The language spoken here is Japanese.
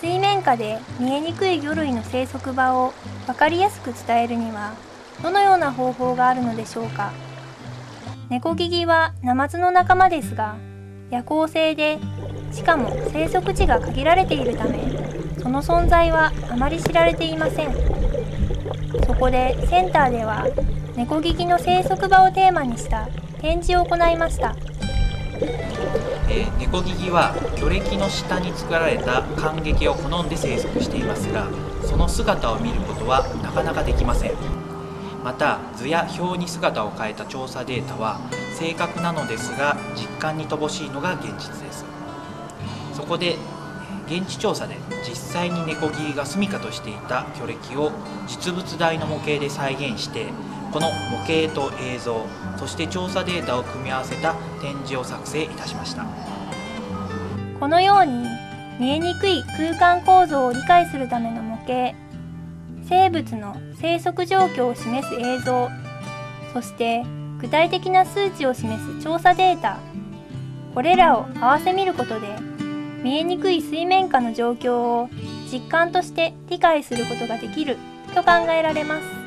水面下で見えにくい魚類の生息場を分かりやすく伝えるにはどのような方法があるのでしょうか？ネコギギはナマズの仲間ですが夜行性でしかも生息地が限られているためその存在はあまり知られていません。そこでセンターではネコギギの生息場をテーマにした展示を行いました。えー、ネコギギは魚歴の下に作られた感激を好んで生息していますがその姿を見ることはなかなかできません。また図や表に姿を変えた調査データは正確なのですが実感に乏しいのが現実です。そこで現地調査で実際にネコギリが住処としていた巨歴を実物大の模型で再現してこの模型と映像そして調査データを組み合わせた展示を作成いたしました。このように見えにくい空間構造を理解するための模型生物の生息状況を示す映像そして具体的な数値を示す調査データこれらを合わせ見ることで見えにくい水面下の状況を実感として理解することができると考えられます。